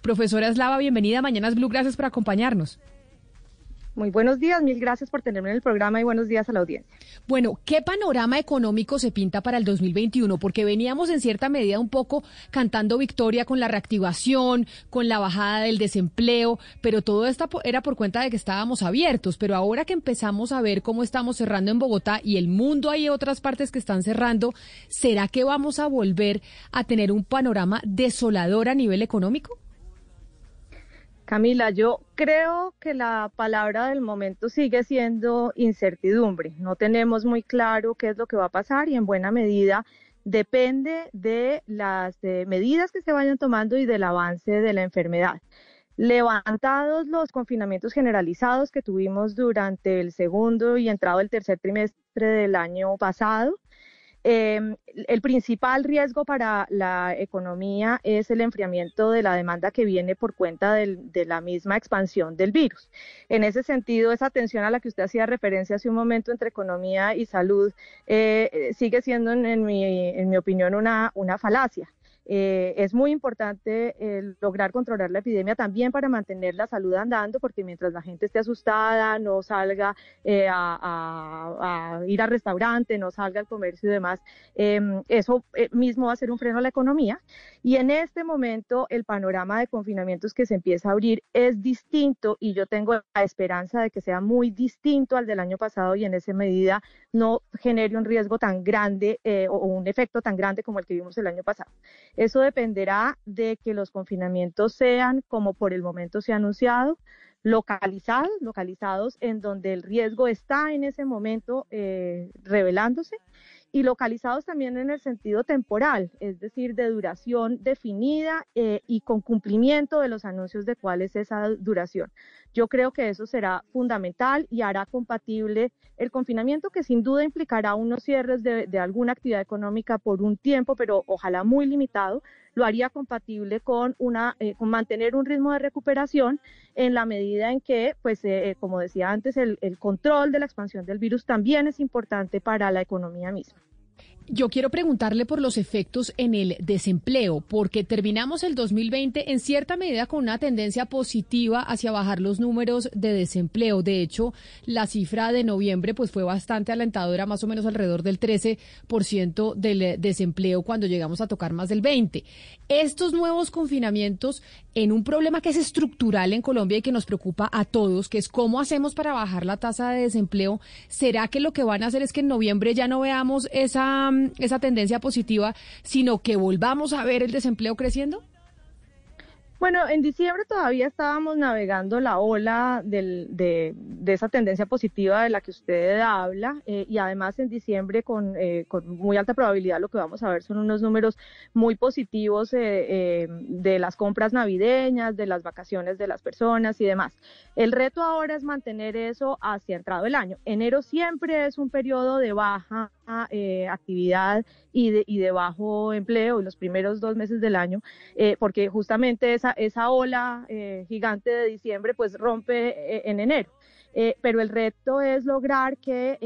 Profesora Eslava, bienvenida. Mañanas Blue, gracias por acompañarnos. Muy buenos días, mil gracias por tenerme en el programa y buenos días a la audiencia. Bueno, ¿qué panorama económico se pinta para el 2021? Porque veníamos en cierta medida un poco cantando victoria con la reactivación, con la bajada del desempleo, pero todo esto era por cuenta de que estábamos abiertos. Pero ahora que empezamos a ver cómo estamos cerrando en Bogotá y el mundo hay otras partes que están cerrando, ¿será que vamos a volver a tener un panorama desolador a nivel económico? Camila, yo creo que la palabra del momento sigue siendo incertidumbre. No tenemos muy claro qué es lo que va a pasar y en buena medida depende de las eh, medidas que se vayan tomando y del avance de la enfermedad. Levantados los confinamientos generalizados que tuvimos durante el segundo y entrado el tercer trimestre del año pasado, Em, el principal riesgo para la economía es el enfriamiento de la demanda que viene por cuenta de la misma expansión del virus. En ese sentido, esa tensión a la que usted hacía referencia hace un momento entre economía y salud eh, sigue siendo, en, mi, en mi opinión, una falacia. Eh, es muy importante lograr controlar la epidemia también para mantener la salud andando, porque mientras la gente esté asustada, no salga eh, a, ir al restaurante, no salga al comercio y demás, em, eso eh, mismo va a ser un freno a la economía. Y en este momento el panorama de confinamientos que se empieza a abrir es distinto y yo tengo la esperanza de que sea muy distinto al del año pasado y en esa medida no genere un riesgo tan grande o un efecto tan grande como el que vimos el año pasado. Eso dependerá de que los confinamientos sean, como por el momento se ha anunciado, localizados, localizados en donde el riesgo está en ese momento eh, revelándose y localizados también en el sentido temporal, es decir, de duración definida eh, y con cumplimiento de los anuncios de cuál es esa duración. Yo creo que eso será fundamental y hará compatible el confinamiento que sin duda implicará unos cierres de, alguna actividad económica por un tiempo, pero ojalá muy limitado, lo haría compatible con una eh, con mantener un ritmo de recuperación en la medida en que, pues, eh, como decía antes, el control de la expansión del virus también es importante para la economía misma. Yo quiero preguntarle por los efectos en el desempleo, porque terminamos el 2020 en cierta medida con una tendencia positiva hacia bajar los números de desempleo. De hecho, la cifra de noviembre pues fue bastante alentadora, más o menos alrededor del 13% del desempleo cuando llegamos a tocar más del 20. Estos nuevos confinamientos en un problema que es estructural en Colombia y que nos preocupa a todos, que es cómo hacemos para bajar la tasa de desempleo, ¿será que lo que van a hacer es que en noviembre ya no veamos esa esa tendencia positiva, sino que volvamos a ver el desempleo creciendo? Bueno, en diciembre todavía estábamos navegando la ola de, esa tendencia positiva de la que usted habla eh, y además en diciembre con, eh, con, muy alta probabilidad lo que vamos a ver son unos números muy positivos eh, de las compras navideñas, de las vacaciones de las personas y demás. El reto ahora es mantener eso hacia entrado el año. Enero siempre es un periodo de baja actividad y de, y de bajo empleo en los primeros dos meses del año, porque justamente esa esa, ola eh, gigante de diciembre pues rompe eh, en enero. Eh, pero el reto es lograr que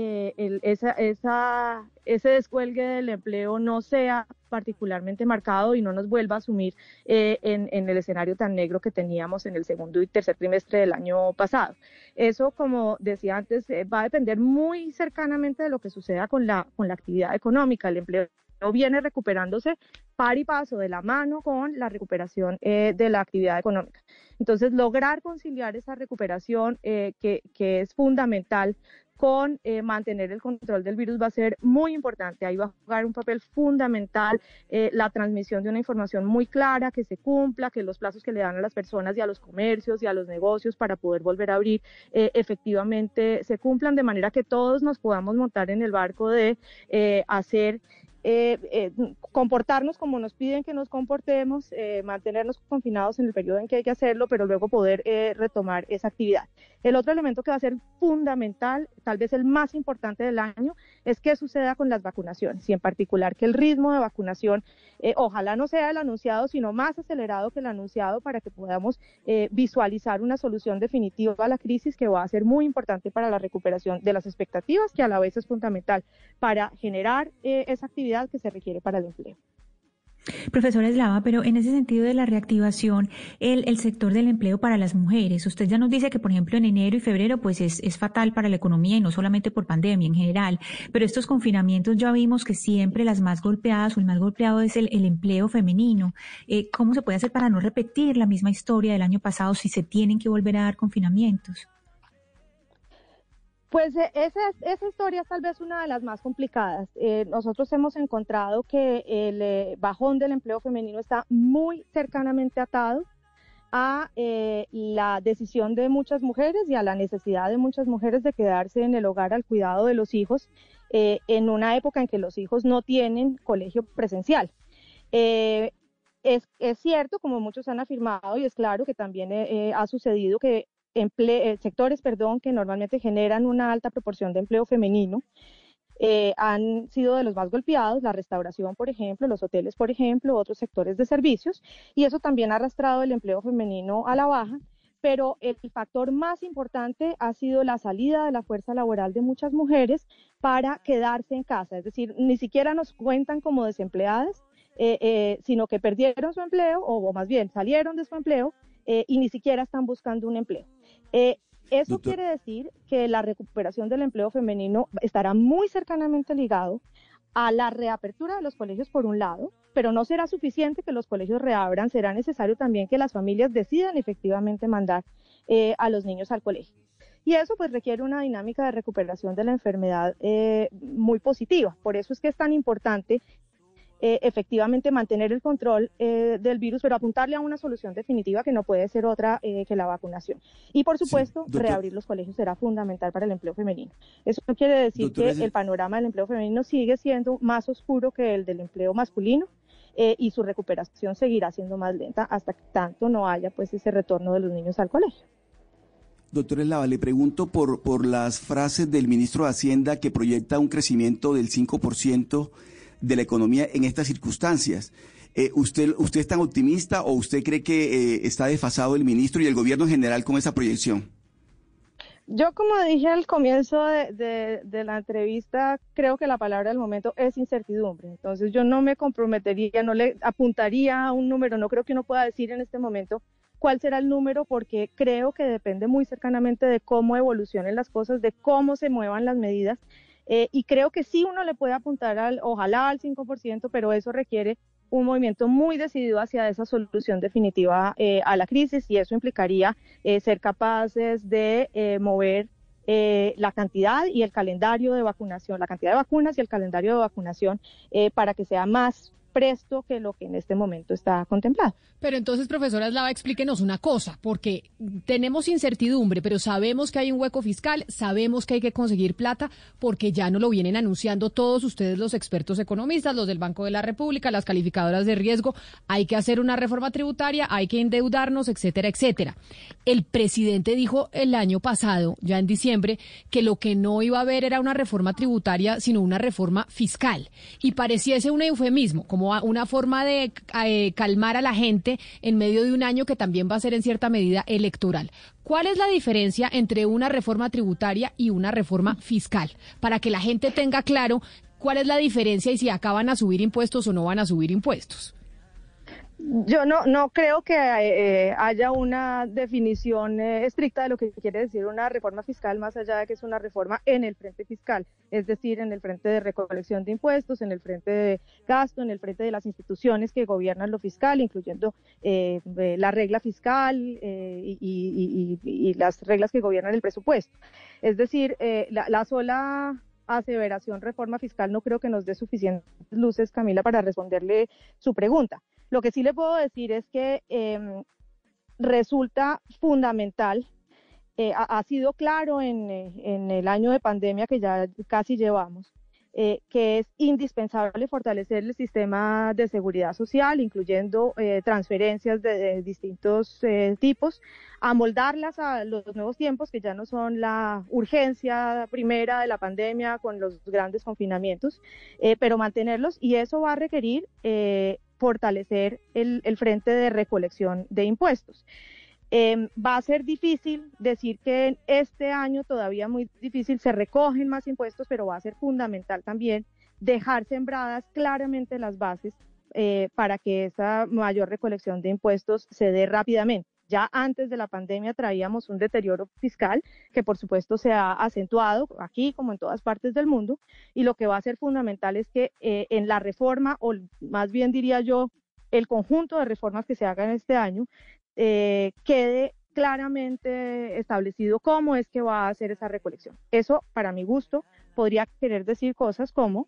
esa, ese descuelgue del empleo no sea particularmente marcado y no nos vuelva a asumir en, en, el escenario tan negro que teníamos en el segundo y tercer trimestre del año pasado. Eso, como decía antes, va a depender muy cercanamente de lo que suceda con la, con la actividad económica. El empleo viene recuperándose par y paso de la mano con la recuperación eh, de la actividad económica. Entonces, lograr conciliar esa recuperación eh, que, es fundamental con eh, mantener el control del virus va a ser muy importante. Ahí va a jugar un papel fundamental la transmisión de una información muy clara, que se cumpla, que los plazos que le dan a las personas y a los comercios y a los negocios para poder volver a abrir efectivamente se cumplan de manera que todos nos podamos montar en el barco de hacer eh, eh, comportarnos como nos piden que nos comportemos, eh, mantenernos confinados en el periodo en que hay que hacerlo, pero luego poder retomar esa actividad. El otro elemento que va a ser fundamental, tal vez el más importante del año, es qué suceda con las vacunaciones y en particular que el ritmo de vacunación ojalá no sea el anunciado, sino más acelerado que el anunciado para que podamos visualizar una solución definitiva a la crisis que va a ser muy importante para la recuperación de las expectativas, que a la vez es fundamental para generar esa actividad que se requiere para el empleo. Profesora Eslava, pero en ese sentido de la reactivación, el, sector del empleo para las mujeres, usted ya nos dice que, por ejemplo, en enero y febrero, pues es, es, fatal para la economía y no solamente por pandemia en general, pero estos confinamientos ya vimos que siempre las más golpeadas o el más golpeado es el, empleo femenino. Eh, ¿Cómo se puede hacer para no repetir la misma historia del año pasado si se tienen que volver a dar confinamientos? Pues eh, esa, esa historia es tal vez una de las más complicadas. Eh, nosotros hemos encontrado que el eh, bajón del empleo femenino está muy cercanamente atado a la decisión de muchas mujeres y a la necesidad de muchas mujeres de quedarse en el hogar al cuidado de los hijos en una época en que los hijos no tienen colegio presencial. Es, es, cierto, como muchos han afirmado, y es claro que también ha sucedido que eh, sectores perdón, que normalmente generan una alta proporción de empleo femenino. Eh, han sido de los más golpeados, la restauración, por ejemplo, los hoteles, por ejemplo, otros sectores de servicios, y eso también ha arrastrado el empleo femenino a la baja, pero el factor más importante ha sido la salida de la fuerza laboral de muchas mujeres para quedarse en casa, es decir, ni siquiera nos cuentan como desempleadas, eh, sino que perdieron su empleo, o, más bien salieron de su empleo y ni siquiera están buscando un empleo. Eh, eso quiere decir que la recuperación del empleo femenino estará muy cercanamente ligado a la reapertura de los colegios por un lado, pero no será suficiente que los colegios reabran, será necesario también que las familias decidan efectivamente mandar eh, a los niños al colegio. Y eso pues requiere una dinámica de recuperación de la enfermedad eh, muy positiva. Por eso es que es tan importante eh, efectivamente mantener el control eh, del virus, pero apuntarle a una solución definitiva que no puede ser otra eh, que la vacunación. Y por supuesto, reabrir los colegios será fundamental para el empleo femenino. Eso no quiere decir que el panorama del empleo femenino sigue siendo más oscuro que el del empleo masculino. y su recuperación seguirá siendo más lenta hasta que tanto no haya pues ese retorno de los niños al colegio. Doctor Eslava, le pregunto por, por las frases del ministro de Hacienda que proyecta un crecimiento del 5% de la economía en estas circunstancias. Eh, ¿usted, ¿Usted es tan optimista o usted cree que eh, está desfasado el ministro y el gobierno en general con esa proyección? Yo, como dije al comienzo de, la entrevista, creo que la palabra del momento es incertidumbre. Entonces, yo no me comprometería, no le apuntaría a un número, no creo que uno pueda decir en este momento cuál será el número, porque creo que depende muy cercanamente de cómo evolucionen las cosas, de cómo se muevan las medidas eh, y creo que sí uno le puede apuntar al, ojalá al 5%, pero eso requiere un movimiento muy decidido hacia esa solución definitiva eh, a la crisis y eso implicaría eh, ser capaces de mover la cantidad y el calendario de vacunación, la cantidad de vacunas y el calendario de vacunación para que sea más presto que lo que en este momento está contemplado. Pero entonces, profesora Slava, explíquenos una cosa, porque tenemos incertidumbre, pero sabemos que hay un hueco fiscal, sabemos que hay que conseguir plata, porque ya no lo vienen anunciando todos ustedes los expertos economistas, los del Banco de la República, las calificadoras de riesgo, hay que hacer una reforma tributaria, hay que endeudarnos, etcétera, etcétera. El presidente dijo el año pasado, ya en diciembre, que lo que no iba a haber era una reforma tributaria, sino una reforma fiscal. Y pareciese un eufemismo, como una forma de eh, calmar a la gente en medio de un año que también va a ser en cierta medida electoral. ¿Cuál es la diferencia entre una reforma tributaria y una reforma fiscal? Para que la gente tenga claro cuál es la diferencia y si acaban a subir impuestos o no van a subir impuestos. Yo no, no creo que eh, haya una definición eh, estricta de lo que quiere decir una reforma fiscal, más allá de que es una reforma en el frente fiscal, es decir, en el frente de recolección de impuestos, en el frente de gasto, en el frente de las instituciones que gobiernan lo fiscal, incluyendo eh, la regla fiscal y, las reglas que gobiernan el presupuesto. Es decir, la, la sola aseveración reforma fiscal no creo que nos dé suficientes luces, Camila, para responderle su pregunta. Lo que sí le puedo decir es que em, resulta fundamental, eh, ha, sido claro en, en, el año de pandemia que ya casi llevamos, eh, que es indispensable fortalecer el sistema de seguridad social, incluyendo eh, transferencias de, distintos eh, tipos, amoldarlas a los nuevos tiempos, que ya no son la urgencia primera de la pandemia con los grandes confinamientos, pero mantenerlos y eso va a requerir fortalecer el frente de recolección de impuestos. Em, va a ser difícil decir que en este año todavía muy difícil se recogen más impuestos, pero va a ser fundamental también dejar sembradas claramente las bases eh, para que esa mayor recolección de impuestos se dé rápidamente. Ya antes de la pandemia traíamos un deterioro fiscal que por supuesto se ha acentuado aquí como en todas partes del mundo y lo que va a ser fundamental es que eh, en la reforma, o más bien diría yo, el conjunto de reformas que se hagan este año eh, quede claramente establecido cómo es que va a hacer esa recolección. Eso, para mi gusto, podría querer decir cosas como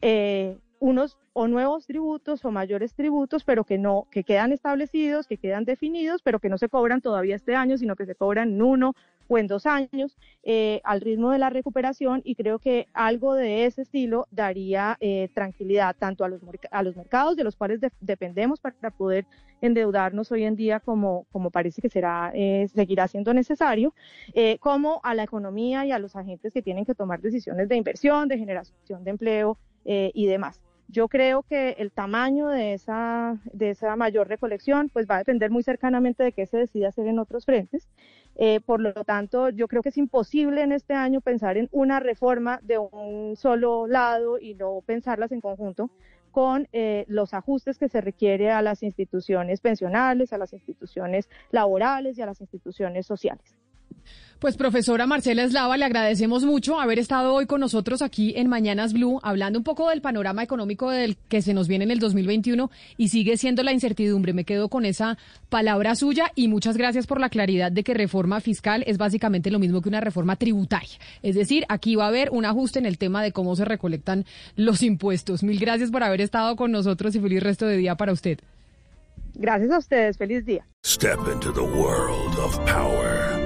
eh, unos o nuevos tributos o mayores tributos, pero que no, que quedan establecidos, que quedan definidos, pero que no se cobran todavía este año, sino que se cobran en uno o en dos años eh, al ritmo de la recuperación y creo que algo de ese estilo daría eh, tranquilidad tanto a los, a los mercados de los cuales dependemos para poder endeudarnos hoy en día como, como parece que será, eh, seguirá siendo necesario, como a la economía y a los agentes que tienen que tomar decisiones de inversión, de generación de empleo y demás. Yo creo que el tamaño de esa, de esa mayor recolección pues va a depender muy cercanamente de qué se decida hacer en otros frentes. Eh, por lo tanto, yo creo que es imposible en este año pensar en una reforma de un solo lado y no pensarlas en conjunto con eh, los ajustes que se requiere a las instituciones pensionales, a las instituciones laborales y a las instituciones sociales. Pues profesora Marcela Eslava, le agradecemos mucho haber estado hoy con nosotros aquí en Mañanas Blue, hablando un poco del panorama económico del que se nos viene en el 2021 y sigue siendo la incertidumbre. Me quedo con esa palabra suya y muchas gracias por la claridad de que reforma fiscal es básicamente lo mismo que una reforma tributaria. Es decir, aquí va a haber un ajuste en el tema de cómo se recolectan los impuestos. Mil gracias por haber estado con nosotros y feliz resto de día para usted. Gracias a ustedes. Feliz día. Step into the world of power,